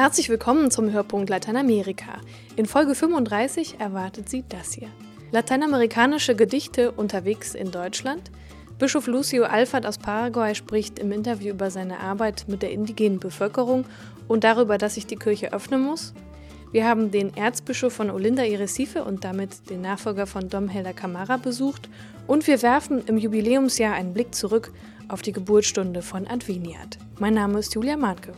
Herzlich willkommen zum Hörpunkt Lateinamerika. In Folge 35 erwartet Sie das hier. Lateinamerikanische Gedichte unterwegs in Deutschland. Bischof Lucio Alfat aus Paraguay spricht im Interview über seine Arbeit mit der indigenen Bevölkerung und darüber, dass sich die Kirche öffnen muss. Wir haben den Erzbischof von Olinda y Recife und damit den Nachfolger von Dom Helder Camara besucht und wir werfen im Jubiläumsjahr einen Blick zurück auf die Geburtsstunde von Adveniat. Mein Name ist Julia Marke.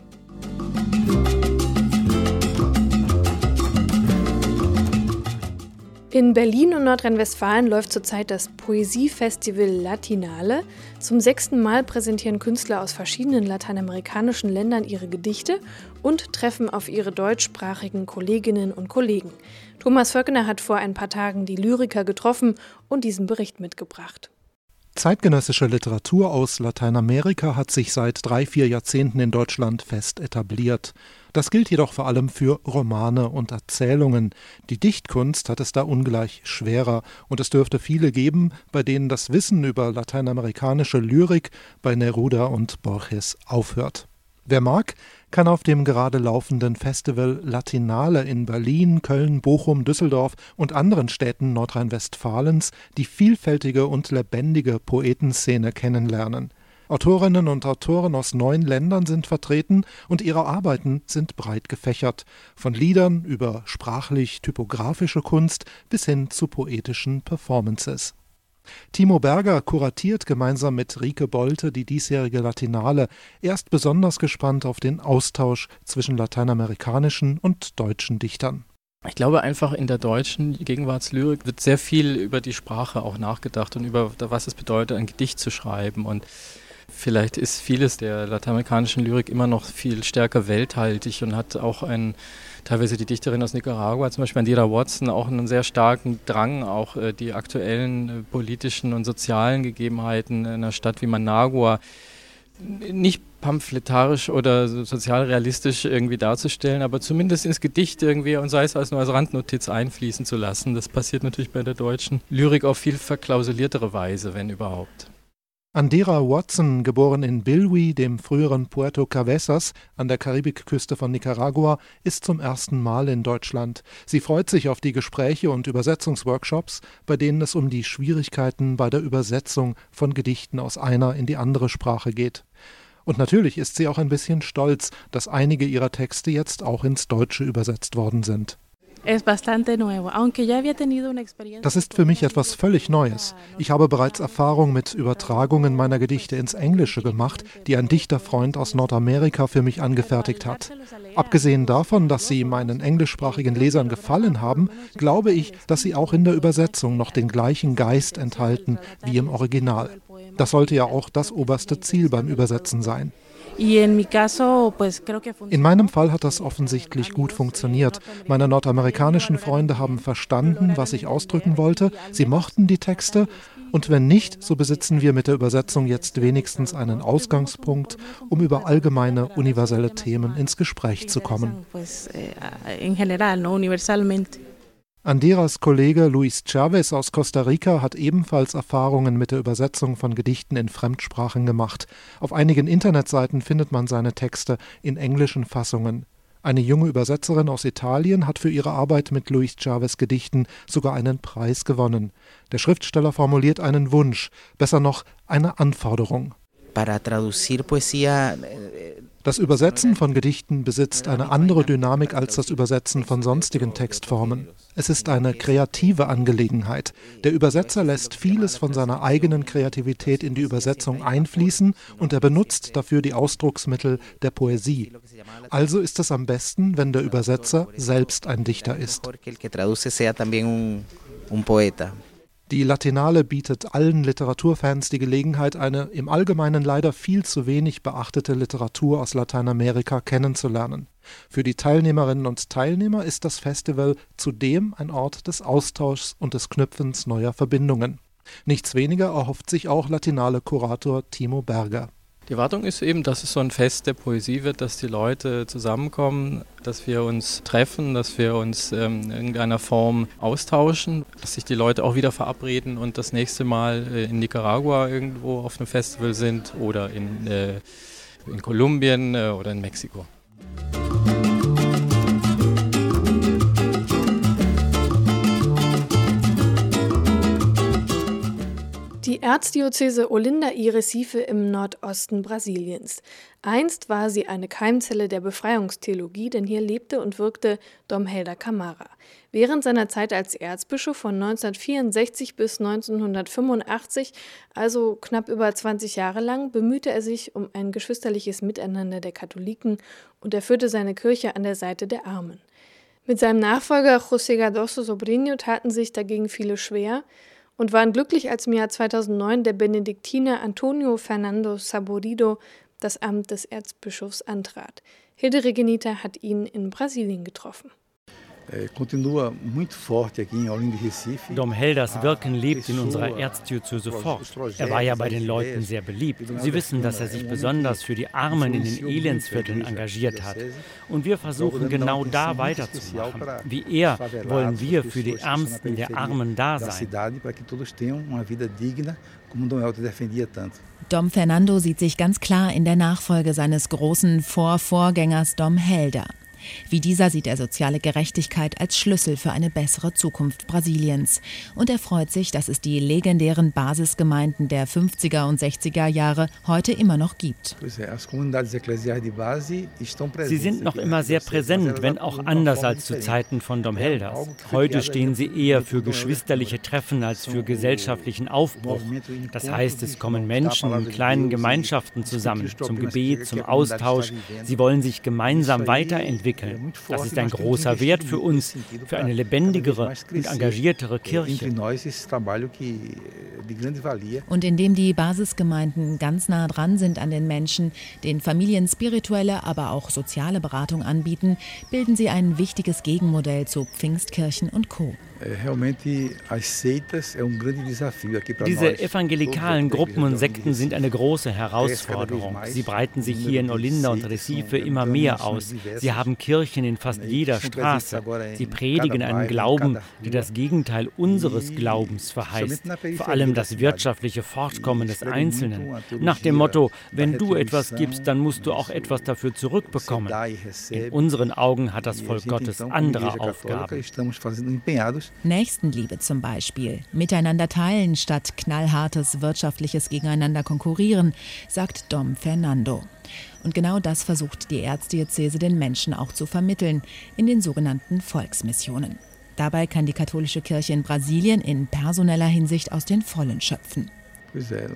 In Berlin und Nordrhein-Westfalen läuft zurzeit das Poesiefestival Latinale. Zum sechsten Mal präsentieren Künstler aus verschiedenen lateinamerikanischen Ländern ihre Gedichte und treffen auf ihre deutschsprachigen Kolleginnen und Kollegen. Thomas Völkner hat vor ein paar Tagen die Lyriker getroffen und diesen Bericht mitgebracht. Zeitgenössische Literatur aus Lateinamerika hat sich seit drei, vier Jahrzehnten in Deutschland fest etabliert. Das gilt jedoch vor allem für Romane und Erzählungen. Die Dichtkunst hat es da ungleich schwerer, und es dürfte viele geben, bei denen das Wissen über lateinamerikanische Lyrik bei Neruda und Borges aufhört. Wer mag, kann auf dem gerade laufenden Festival Latinale in Berlin, Köln, Bochum, Düsseldorf und anderen Städten Nordrhein-Westfalens die vielfältige und lebendige Poetenszene kennenlernen. Autorinnen und Autoren aus neun Ländern sind vertreten und ihre Arbeiten sind breit gefächert, von Liedern über sprachlich-typografische Kunst bis hin zu poetischen Performances. Timo Berger kuratiert gemeinsam mit Rike Bolte die diesjährige Latinale. Er ist besonders gespannt auf den Austausch zwischen lateinamerikanischen und deutschen Dichtern. Ich glaube einfach in der deutschen Gegenwartslyrik wird sehr viel über die Sprache auch nachgedacht und über was es bedeutet, ein Gedicht zu schreiben und Vielleicht ist vieles der lateinamerikanischen Lyrik immer noch viel stärker welthaltig und hat auch ein, teilweise die Dichterin aus Nicaragua, zum Beispiel Andira Watson, auch einen sehr starken Drang, auch äh, die aktuellen äh, politischen und sozialen Gegebenheiten in einer Stadt wie Managua nicht pamphletarisch oder sozial realistisch irgendwie darzustellen, aber zumindest ins Gedicht irgendwie und sei es als nur als Randnotiz einfließen zu lassen. Das passiert natürlich bei der deutschen Lyrik auf viel verklausuliertere Weise, wenn überhaupt. Andera Watson, geboren in Bilwi, dem früheren Puerto Cabezas an der Karibikküste von Nicaragua, ist zum ersten Mal in Deutschland. Sie freut sich auf die Gespräche und Übersetzungsworkshops, bei denen es um die Schwierigkeiten bei der Übersetzung von Gedichten aus einer in die andere Sprache geht. Und natürlich ist sie auch ein bisschen stolz, dass einige ihrer Texte jetzt auch ins Deutsche übersetzt worden sind. Das ist für mich etwas völlig Neues. Ich habe bereits Erfahrung mit Übertragungen meiner Gedichte ins Englische gemacht, die ein Dichterfreund aus Nordamerika für mich angefertigt hat. Abgesehen davon, dass sie meinen englischsprachigen Lesern gefallen haben, glaube ich, dass sie auch in der Übersetzung noch den gleichen Geist enthalten wie im Original. Das sollte ja auch das oberste Ziel beim Übersetzen sein. In meinem Fall hat das offensichtlich gut funktioniert. Meine nordamerikanischen Freunde haben verstanden, was ich ausdrücken wollte. Sie mochten die Texte. Und wenn nicht, so besitzen wir mit der Übersetzung jetzt wenigstens einen Ausgangspunkt, um über allgemeine, universelle Themen ins Gespräch zu kommen. Anderas Kollege Luis Chavez aus Costa Rica hat ebenfalls Erfahrungen mit der Übersetzung von Gedichten in Fremdsprachen gemacht. Auf einigen Internetseiten findet man seine Texte in englischen Fassungen. Eine junge Übersetzerin aus Italien hat für ihre Arbeit mit Luis Chavez Gedichten sogar einen Preis gewonnen. Der Schriftsteller formuliert einen Wunsch, besser noch eine Anforderung. Para traducir poesía das Übersetzen von Gedichten besitzt eine andere Dynamik als das Übersetzen von sonstigen Textformen. Es ist eine kreative Angelegenheit. Der Übersetzer lässt vieles von seiner eigenen Kreativität in die Übersetzung einfließen und er benutzt dafür die Ausdrucksmittel der Poesie. Also ist es am besten, wenn der Übersetzer selbst ein Dichter ist. Die Latinale bietet allen Literaturfans die Gelegenheit, eine im Allgemeinen leider viel zu wenig beachtete Literatur aus Lateinamerika kennenzulernen. Für die Teilnehmerinnen und Teilnehmer ist das Festival zudem ein Ort des Austauschs und des Knüpfens neuer Verbindungen. Nichts weniger erhofft sich auch Latinale Kurator Timo Berger. Die Erwartung ist eben, dass es so ein Fest der Poesie wird, dass die Leute zusammenkommen, dass wir uns treffen, dass wir uns ähm, in irgendeiner Form austauschen, dass sich die Leute auch wieder verabreden und das nächste Mal äh, in Nicaragua irgendwo auf einem Festival sind oder in, äh, in Kolumbien äh, oder in Mexiko. Erzdiözese Olinda y Recife im Nordosten Brasiliens. Einst war sie eine Keimzelle der Befreiungstheologie, denn hier lebte und wirkte Dom Helder Camara. Während seiner Zeit als Erzbischof von 1964 bis 1985, also knapp über 20 Jahre lang, bemühte er sich um ein geschwisterliches Miteinander der Katholiken und er führte seine Kirche an der Seite der Armen. Mit seinem Nachfolger José Cardoso Sobrinho taten sich dagegen viele schwer und waren glücklich, als im Jahr 2009 der Benediktiner Antonio Fernando Saborido das Amt des Erzbischofs antrat. Hilde Regenita hat ihn in Brasilien getroffen. Dom Helders Wirken lebt in unserer Erzdiözese fort. Er war ja bei den Leuten sehr beliebt. Sie wissen, dass er sich besonders für die Armen in den Elendsvierteln engagiert hat. Und wir versuchen genau da weiterzumachen. Wie er wollen wir für die Ärmsten der Armen da sein. Dom Fernando sieht sich ganz klar in der Nachfolge seines großen Vorvorgängers Dom Helder. Wie dieser sieht er soziale Gerechtigkeit als Schlüssel für eine bessere Zukunft Brasiliens. Und er freut sich, dass es die legendären Basisgemeinden der 50er und 60er Jahre heute immer noch gibt. Sie sind noch immer sehr präsent, wenn auch anders als zu Zeiten von Dom Heldas. Heute stehen sie eher für geschwisterliche Treffen als für gesellschaftlichen Aufbruch. Das heißt, es kommen Menschen in kleinen Gemeinschaften zusammen, zum Gebet, zum Austausch. Sie wollen sich gemeinsam weiterentwickeln entwickeln. Das ist ein großer Wert für uns, für eine lebendigere und engagiertere Kirche. Und indem die Basisgemeinden ganz nah dran sind an den Menschen, den Familien spirituelle, aber auch soziale Beratung anbieten, bilden sie ein wichtiges Gegenmodell zu Pfingstkirchen und Co. Diese evangelikalen Gruppen und Sekten sind eine große Herausforderung. Sie breiten sich hier in Olinda und Recife immer mehr aus. Sie haben Kirchen in fast jeder Straße. Sie predigen einen Glauben, der das Gegenteil unseres Glaubens verheißt. Vor allem das wirtschaftliche Fortkommen des Einzelnen. Nach dem Motto, wenn du etwas gibst, dann musst du auch etwas dafür zurückbekommen. In unseren Augen hat das Volk Gottes andere Aufgaben. Nächstenliebe zum Beispiel, miteinander teilen statt knallhartes wirtschaftliches Gegeneinander konkurrieren, sagt Dom Fernando. Und genau das versucht die Erzdiözese den Menschen auch zu vermitteln in den sogenannten Volksmissionen. Dabei kann die katholische Kirche in Brasilien in personeller Hinsicht aus den Vollen schöpfen. Wir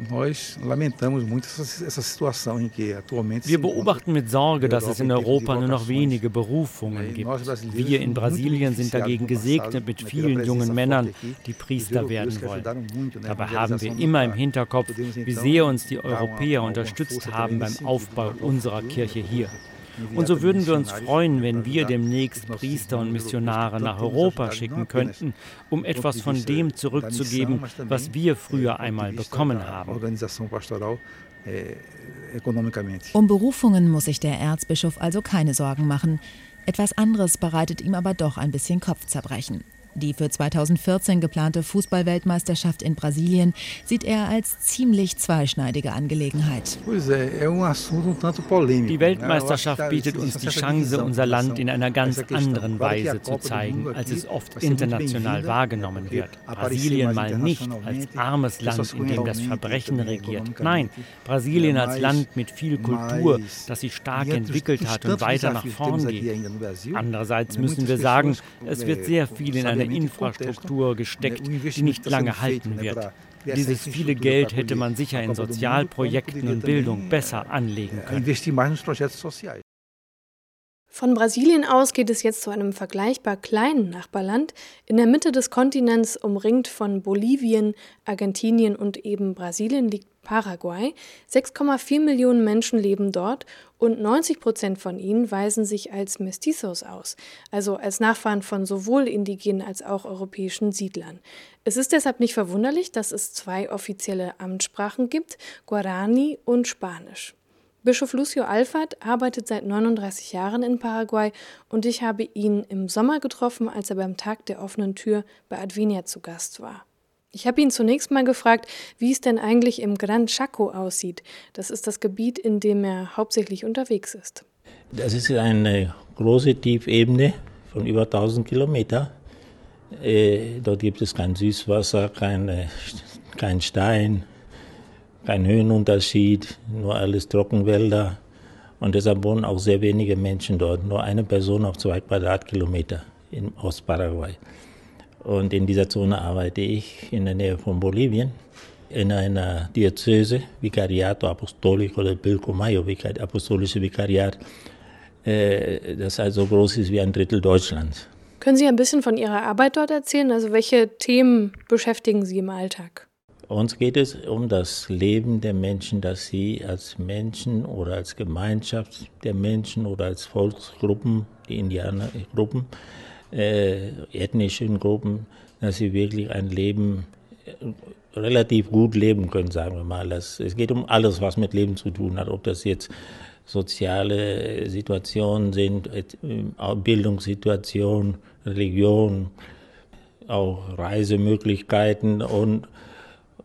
beobachten mit Sorge, dass es in Europa nur noch wenige Berufungen gibt. Wir in Brasilien sind dagegen gesegnet mit vielen jungen Männern, die Priester werden wollen. Dabei haben wir immer im Hinterkopf, wie sehr uns die Europäer unterstützt haben beim Aufbau unserer Kirche hier. Und so würden wir uns freuen, wenn wir demnächst Priester und Missionare nach Europa schicken könnten, um etwas von dem zurückzugeben, was wir früher einmal bekommen haben. Um Berufungen muss sich der Erzbischof also keine Sorgen machen. Etwas anderes bereitet ihm aber doch ein bisschen Kopfzerbrechen. Die für 2014 geplante Fußballweltmeisterschaft in Brasilien sieht er als ziemlich zweischneidige Angelegenheit. Die Weltmeisterschaft bietet uns die Chance, unser Land in einer ganz anderen Weise zu zeigen, als es oft international wahrgenommen wird. Brasilien mal nicht als armes Land, in dem das Verbrechen regiert. Nein, Brasilien als Land mit viel Kultur, das sich stark entwickelt hat und weiter nach vorn geht. Andererseits müssen wir sagen, es wird sehr viel in eine Infrastruktur gesteckt, die nicht lange halten wird. Dieses viele Geld hätte man sicher in Sozialprojekten und Bildung besser anlegen können. Von Brasilien aus geht es jetzt zu einem vergleichbar kleinen Nachbarland in der Mitte des Kontinents, umringt von Bolivien, Argentinien und eben Brasilien liegt Paraguay. 6,4 Millionen Menschen leben dort und 90 Prozent von ihnen weisen sich als Mestizos aus, also als Nachfahren von sowohl indigenen als auch europäischen Siedlern. Es ist deshalb nicht verwunderlich, dass es zwei offizielle Amtssprachen gibt, Guarani und Spanisch. Bischof Lucio Alfat arbeitet seit 39 Jahren in Paraguay und ich habe ihn im Sommer getroffen, als er beim Tag der offenen Tür bei Advinia zu Gast war. Ich habe ihn zunächst mal gefragt, wie es denn eigentlich im Gran Chaco aussieht. Das ist das Gebiet, in dem er hauptsächlich unterwegs ist. Das ist eine große Tiefebene von über 1000 Kilometern. Äh, dort gibt es kein Süßwasser, keine, kein Stein, kein Höhenunterschied, nur alles Trockenwälder. Und deshalb wohnen auch sehr wenige Menschen dort, nur eine Person auf zwei Quadratkilometer in Ostparaguay. Und in dieser Zone arbeite ich in der Nähe von Bolivien in einer Diözese, Vicariato Apostolico del Pilcomayo, apostolische Vikariat, äh, das also groß ist wie ein Drittel Deutschlands. Können Sie ein bisschen von Ihrer Arbeit dort erzählen? Also welche Themen beschäftigen Sie im Alltag? Uns geht es um das Leben der Menschen, dass sie als Menschen oder als Gemeinschaft der Menschen oder als Volksgruppen, die Indianergruppen, äh, ethnischen Gruppen, dass sie wirklich ein Leben äh, relativ gut leben können, sagen wir mal. Das, es geht um alles, was mit Leben zu tun hat, ob das jetzt soziale Situationen sind, äh, Bildungssituation, Religion, auch Reisemöglichkeiten und,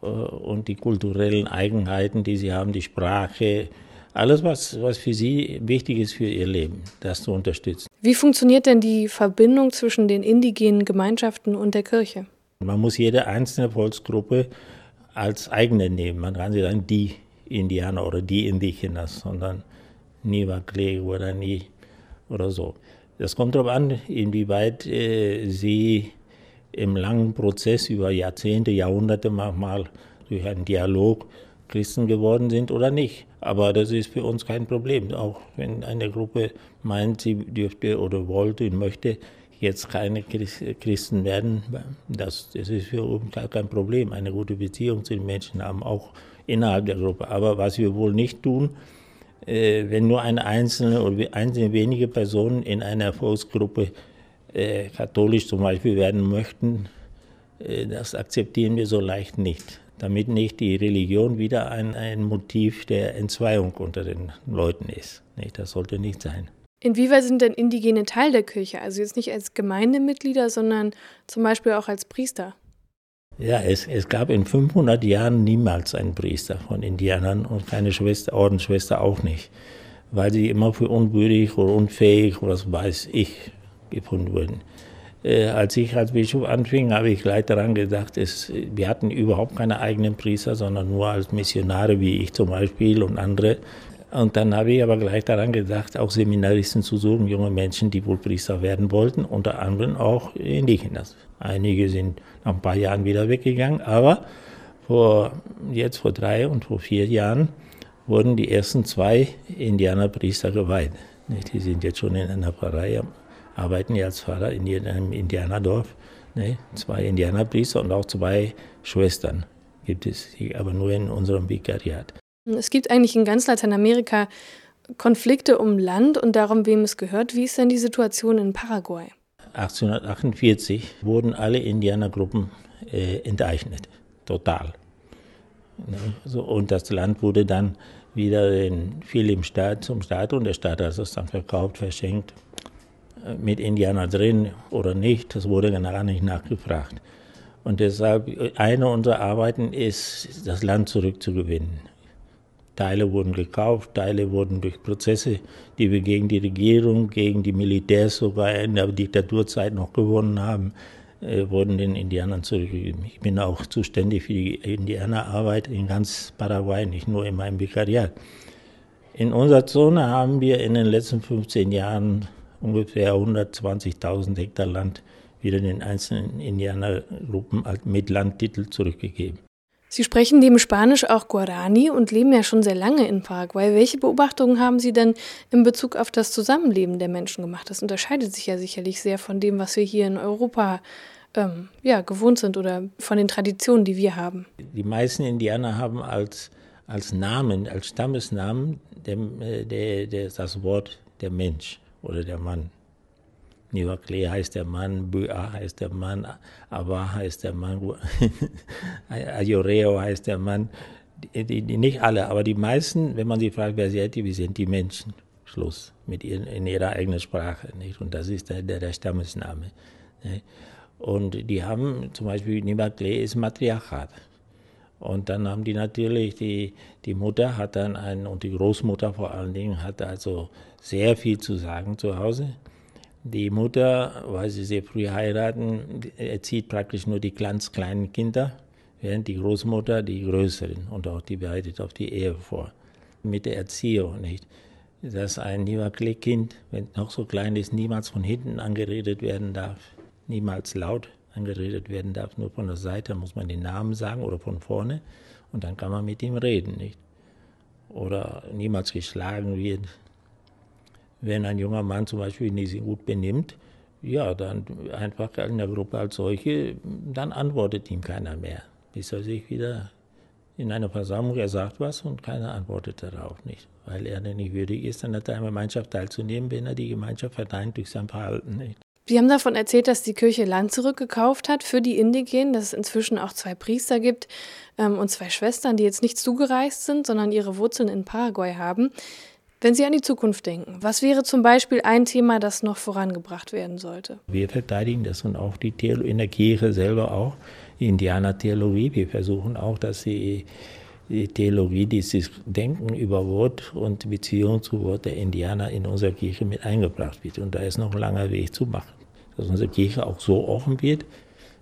und die kulturellen Eigenheiten, die sie haben, die Sprache, alles, was, was für sie wichtig ist für ihr Leben, das zu unterstützen. Wie funktioniert denn die Verbindung zwischen den indigenen Gemeinschaften und der Kirche? Man muss jede einzelne Volksgruppe als eigene nehmen. Man kann nicht sagen, die Indianer oder die Indigenas, sondern Niva-Klee oder nie oder so. Das kommt darauf an, inwieweit äh, sie im langen Prozess über Jahrzehnte, Jahrhunderte manchmal durch einen Dialog Christen geworden sind oder nicht. Aber das ist für uns kein Problem. Auch wenn eine Gruppe meint, sie dürfte oder wollte und möchte jetzt keine Christen werden, das, das ist für uns gar kein Problem. Eine gute Beziehung zu den Menschen haben, auch innerhalb der Gruppe. Aber was wir wohl nicht tun, äh, wenn nur eine einzelne oder einzelne wenige Personen in einer Volksgruppe äh, katholisch zum Beispiel werden möchten, äh, das akzeptieren wir so leicht nicht. Damit nicht die Religion wieder ein, ein Motiv der Entzweiung unter den Leuten ist. Nicht? Das sollte nicht sein. Inwieweit sind denn Indigene Teil der Kirche? Also jetzt nicht als Gemeindemitglieder, sondern zum Beispiel auch als Priester? Ja, es, es gab in 500 Jahren niemals einen Priester von Indianern und keine Schwester, Ordensschwester auch nicht, weil sie immer für unwürdig oder unfähig oder was weiß ich gefunden wurden. Äh, als ich als Bischof anfing, habe ich gleich daran gedacht, es, wir hatten überhaupt keine eigenen Priester, sondern nur als Missionare wie ich zum Beispiel und andere. Und dann habe ich aber gleich daran gedacht, auch Seminaristen zu suchen, junge Menschen, die wohl Priester werden wollten, unter anderem auch Indigenas. Einige sind nach ein paar Jahren wieder weggegangen, aber vor, jetzt vor drei und vor vier Jahren wurden die ersten zwei Indianerpriester geweiht. Die sind jetzt schon in einer Pfarrei, arbeiten ja als Pfarrer in einem Indianerdorf. Zwei Indianerpriester und auch zwei Schwestern gibt es, aber nur in unserem Vikariat. Es gibt eigentlich in ganz Lateinamerika Konflikte um Land und darum, wem es gehört. Wie ist denn die Situation in Paraguay? 1848 wurden alle Indianergruppen äh, enteignet, total. Ne? So, und das Land wurde dann wieder in, viel im Staat, zum Staat und der Staat hat es dann verkauft, verschenkt. Mit Indianern drin oder nicht, das wurde gar nicht nachgefragt. Und deshalb, eine unserer Arbeiten ist, das Land zurückzugewinnen. Teile wurden gekauft, Teile wurden durch Prozesse, die wir gegen die Regierung, gegen die Militärs sogar in der Diktaturzeit noch gewonnen haben, äh, wurden den Indianern zurückgegeben. Ich bin auch zuständig für die Indianerarbeit in ganz Paraguay, nicht nur in meinem Vikariat. In unserer Zone haben wir in den letzten 15 Jahren ungefähr 120.000 Hektar Land wieder den einzelnen Indianergruppen mit Landtitel zurückgegeben. Sie sprechen neben Spanisch auch Guarani und leben ja schon sehr lange in Paraguay. Welche Beobachtungen haben Sie denn in Bezug auf das Zusammenleben der Menschen gemacht? Das unterscheidet sich ja sicherlich sehr von dem, was wir hier in Europa ähm, ja, gewohnt sind oder von den Traditionen, die wir haben. Die meisten Indianer haben als, als Namen, als Stammesnamen der, äh, der, der, das Wort der Mensch oder der Mann. Nivakle heißt der Mann, Bua heißt der Mann, Awa heißt der Mann, Ayoreo heißt der Mann. Die, die, die, nicht alle, aber die meisten, wenn man sie fragt, wer seid ihr, wie sind die Menschen? Schluss. Mit ihren, in ihrer eigenen Sprache. Nicht? Und das ist der, der, der Stammesname. Nicht? Und die haben zum Beispiel Nivakle ist Matriarchat. Und dann haben die natürlich, die, die Mutter hat dann einen, und die Großmutter vor allen Dingen, hat also sehr viel zu sagen zu Hause. Die Mutter, weil sie sehr früh heiraten, erzieht praktisch nur die ganz kleinen Kinder, während die Großmutter die Größeren und auch die bereitet auf die Ehe vor. Mit der Erziehung nicht. Dass ein Niederklick-Kind, wenn noch so klein ist, niemals von hinten angeredet werden darf, niemals laut angeredet werden darf, nur von der Seite muss man den Namen sagen oder von vorne und dann kann man mit ihm reden, nicht? Oder niemals geschlagen wird. Wenn ein junger Mann zum Beispiel nicht sich gut benimmt, ja, dann einfach in der Gruppe als solche, dann antwortet ihm keiner mehr, bis er sich wieder in einer Versammlung, er sagt was und keiner antwortet darauf nicht, weil er nicht würdig ist, an der Gemeinschaft teilzunehmen, wenn er die Gemeinschaft verteidigt durch sein Verhalten nicht. Sie haben davon erzählt, dass die Kirche Land zurückgekauft hat für die Indigenen, dass es inzwischen auch zwei Priester gibt ähm, und zwei Schwestern, die jetzt nicht zugereist sind, sondern ihre Wurzeln in Paraguay haben. Wenn Sie an die Zukunft denken, was wäre zum Beispiel ein Thema, das noch vorangebracht werden sollte? Wir verteidigen das und auch die Theolo in der Kirche selber auch, die Indianertheologie. Wir versuchen auch, dass die, die Theologie, dieses Denken über Wort und Beziehung zu Wort der Indianer in unserer Kirche mit eingebracht wird. Und da ist noch ein langer Weg zu machen, dass unsere Kirche auch so offen wird,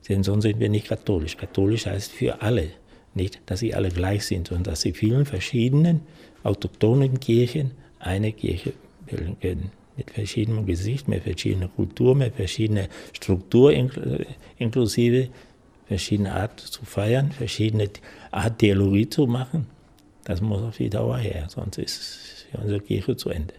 denn sonst sind wir nicht katholisch. Katholisch heißt für alle, nicht, dass sie alle gleich sind, sondern dass sie vielen verschiedenen autochthonen Kirchen eine Kirche bilden können. Mit verschiedenem Gesicht, mit verschiedener Kultur, mit verschiedener Struktur inklusive, verschiedene Art zu feiern, verschiedene Art Theologie zu machen. Das muss auf die Dauer her, sonst ist unsere Kirche zu Ende.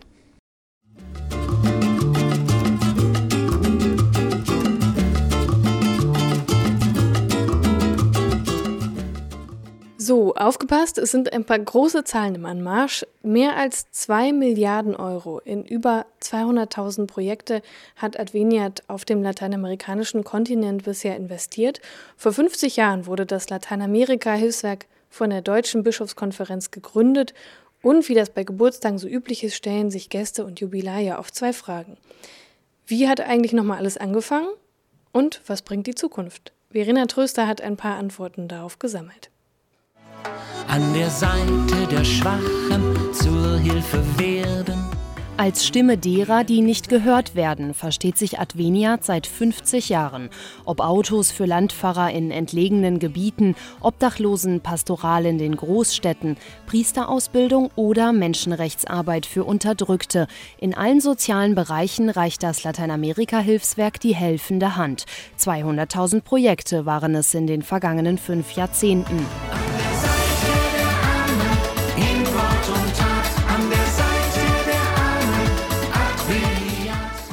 Aufgepasst, es sind ein paar große Zahlen im Anmarsch. Mehr als 2 Milliarden Euro in über 200.000 Projekte hat Adveniat auf dem lateinamerikanischen Kontinent bisher investiert. Vor 50 Jahren wurde das Lateinamerika-Hilfswerk von der Deutschen Bischofskonferenz gegründet. Und wie das bei Geburtstagen so üblich ist, stellen sich Gäste und Jubiläe auf zwei Fragen. Wie hat eigentlich nochmal alles angefangen? Und was bringt die Zukunft? Verena Tröster hat ein paar Antworten darauf gesammelt an der Seite der Schwachen zur Hilfe werden. Als Stimme derer, die nicht gehört werden, versteht sich Adveniat seit 50 Jahren. Ob Autos für Landpfarrer in entlegenen Gebieten, Obdachlosen, Pastoral in den Großstädten, Priesterausbildung oder Menschenrechtsarbeit für Unterdrückte. In allen sozialen Bereichen reicht das Lateinamerika-Hilfswerk die helfende Hand. 200.000 Projekte waren es in den vergangenen fünf Jahrzehnten.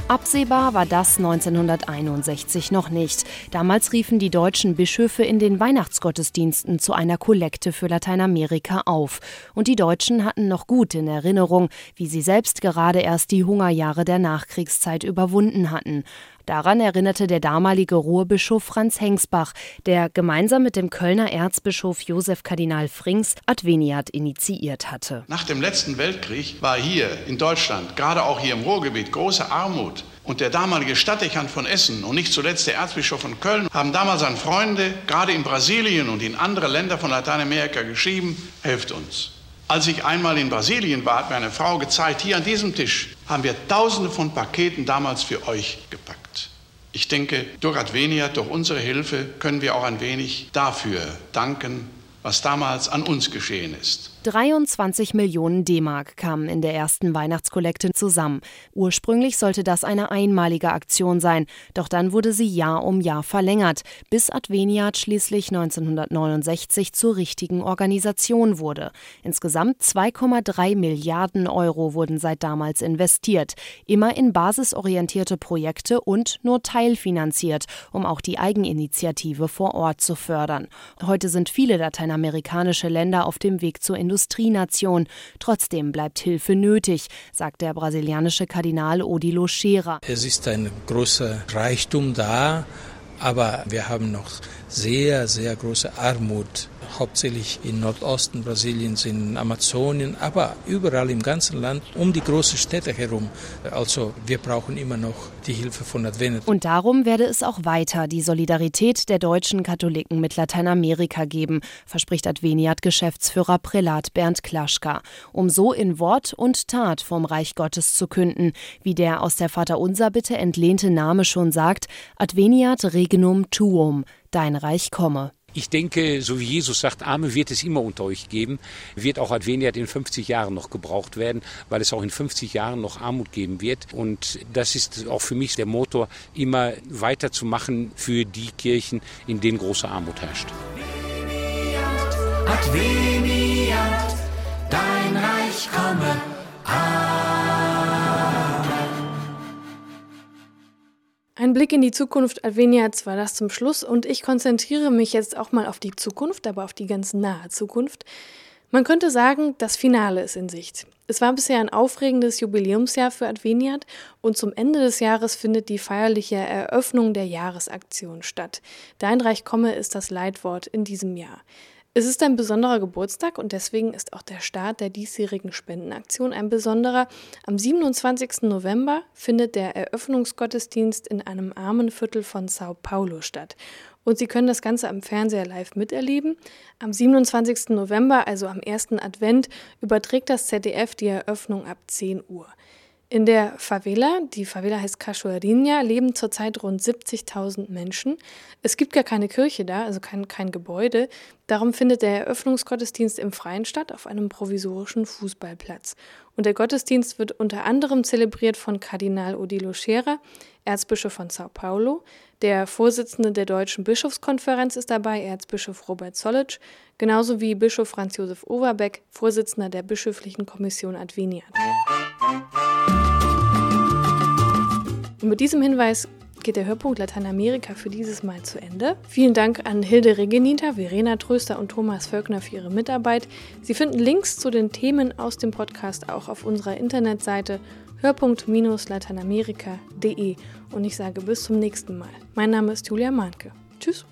Absehbar war das 1961 noch nicht. Damals riefen die deutschen Bischöfe in den Weihnachtsgottesdiensten zu einer Kollekte für Lateinamerika auf. Und die Deutschen hatten noch gut in Erinnerung, wie sie selbst gerade erst die Hungerjahre der Nachkriegszeit überwunden hatten. Daran erinnerte der damalige Ruhrbischof Franz Hengsbach, der gemeinsam mit dem Kölner Erzbischof Josef Kardinal Frings Adveniat initiiert hatte. Nach dem letzten Weltkrieg war hier in Deutschland, gerade auch hier im Ruhrgebiet, große Armut. Und der damalige Stadtdechant von Essen und nicht zuletzt der Erzbischof von Köln haben damals an Freunde, gerade in Brasilien und in andere Länder von Lateinamerika geschrieben, helft uns. Als ich einmal in Brasilien war, hat mir eine Frau gezeigt, hier an diesem Tisch haben wir tausende von Paketen damals für euch gepackt. Ich denke, durch Advenia, durch unsere Hilfe können wir auch ein wenig dafür danken, was damals an uns geschehen ist. 23 Millionen D-Mark kamen in der ersten Weihnachtskollekte zusammen. Ursprünglich sollte das eine einmalige Aktion sein, doch dann wurde sie Jahr um Jahr verlängert, bis Adveniat schließlich 1969 zur richtigen Organisation wurde. Insgesamt 2,3 Milliarden Euro wurden seit damals investiert, immer in basisorientierte Projekte und nur teilfinanziert, um auch die Eigeninitiative vor Ort zu fördern. Heute sind viele lateinamerikanische Länder auf dem Weg zur Industrie Industrienation. Trotzdem bleibt Hilfe nötig, sagt der brasilianische Kardinal Odilo Scherer. Es ist ein großer Reichtum da, aber wir haben noch sehr, sehr große Armut hauptsächlich im Nordosten Brasiliens, in Amazonien, aber überall im ganzen Land um die großen Städte herum. Also wir brauchen immer noch die Hilfe von Advent. Und darum werde es auch weiter die Solidarität der deutschen Katholiken mit Lateinamerika geben, verspricht Adveniat-Geschäftsführer Prälat Bernd Klaschka, um so in Wort und Tat vom Reich Gottes zu künden, wie der aus der Vaterunser Bitte entlehnte Name schon sagt, Adveniat regnum tuum, dein Reich komme. Ich denke, so wie Jesus sagt, Arme wird es immer unter euch geben, wird auch Adveniat in 50 Jahren noch gebraucht werden, weil es auch in 50 Jahren noch Armut geben wird. Und das ist auch für mich der Motor, immer weiterzumachen für die Kirchen, in denen große Armut herrscht. Adveniat, dein Reich komme. Ein Blick in die Zukunft Adveniats war das zum Schluss und ich konzentriere mich jetzt auch mal auf die Zukunft, aber auf die ganz nahe Zukunft. Man könnte sagen, das Finale ist in Sicht. Es war bisher ein aufregendes Jubiläumsjahr für Adveniat und zum Ende des Jahres findet die feierliche Eröffnung der Jahresaktion statt. Dein Reich komme ist das Leitwort in diesem Jahr. Es ist ein besonderer Geburtstag und deswegen ist auch der Start der diesjährigen Spendenaktion ein besonderer. Am 27. November findet der Eröffnungsgottesdienst in einem Armenviertel von Sao Paulo statt. Und Sie können das Ganze am Fernseher live miterleben. Am 27. November, also am ersten Advent, überträgt das ZDF die Eröffnung ab 10 Uhr. In der Favela, die Favela heißt Cachoeirinha, leben zurzeit rund 70.000 Menschen. Es gibt gar keine Kirche da, also kein, kein Gebäude. Darum findet der Eröffnungsgottesdienst im Freien statt, auf einem provisorischen Fußballplatz. Und der Gottesdienst wird unter anderem zelebriert von Kardinal Odilo Scherer, Erzbischof von Sao Paulo. Der Vorsitzende der Deutschen Bischofskonferenz ist dabei, Erzbischof Robert Zollitsch, genauso wie Bischof Franz Josef Overbeck, Vorsitzender der Bischöflichen Kommission Adveniat. Und mit diesem Hinweis geht der Hörpunkt Lateinamerika für dieses Mal zu Ende. Vielen Dank an Hilde Regenita, Verena Tröster und Thomas Völkner für ihre Mitarbeit. Sie finden Links zu den Themen aus dem Podcast auch auf unserer Internetseite hörpunkt-lateinamerika.de und ich sage bis zum nächsten Mal. Mein Name ist Julia Mahnke. Tschüss.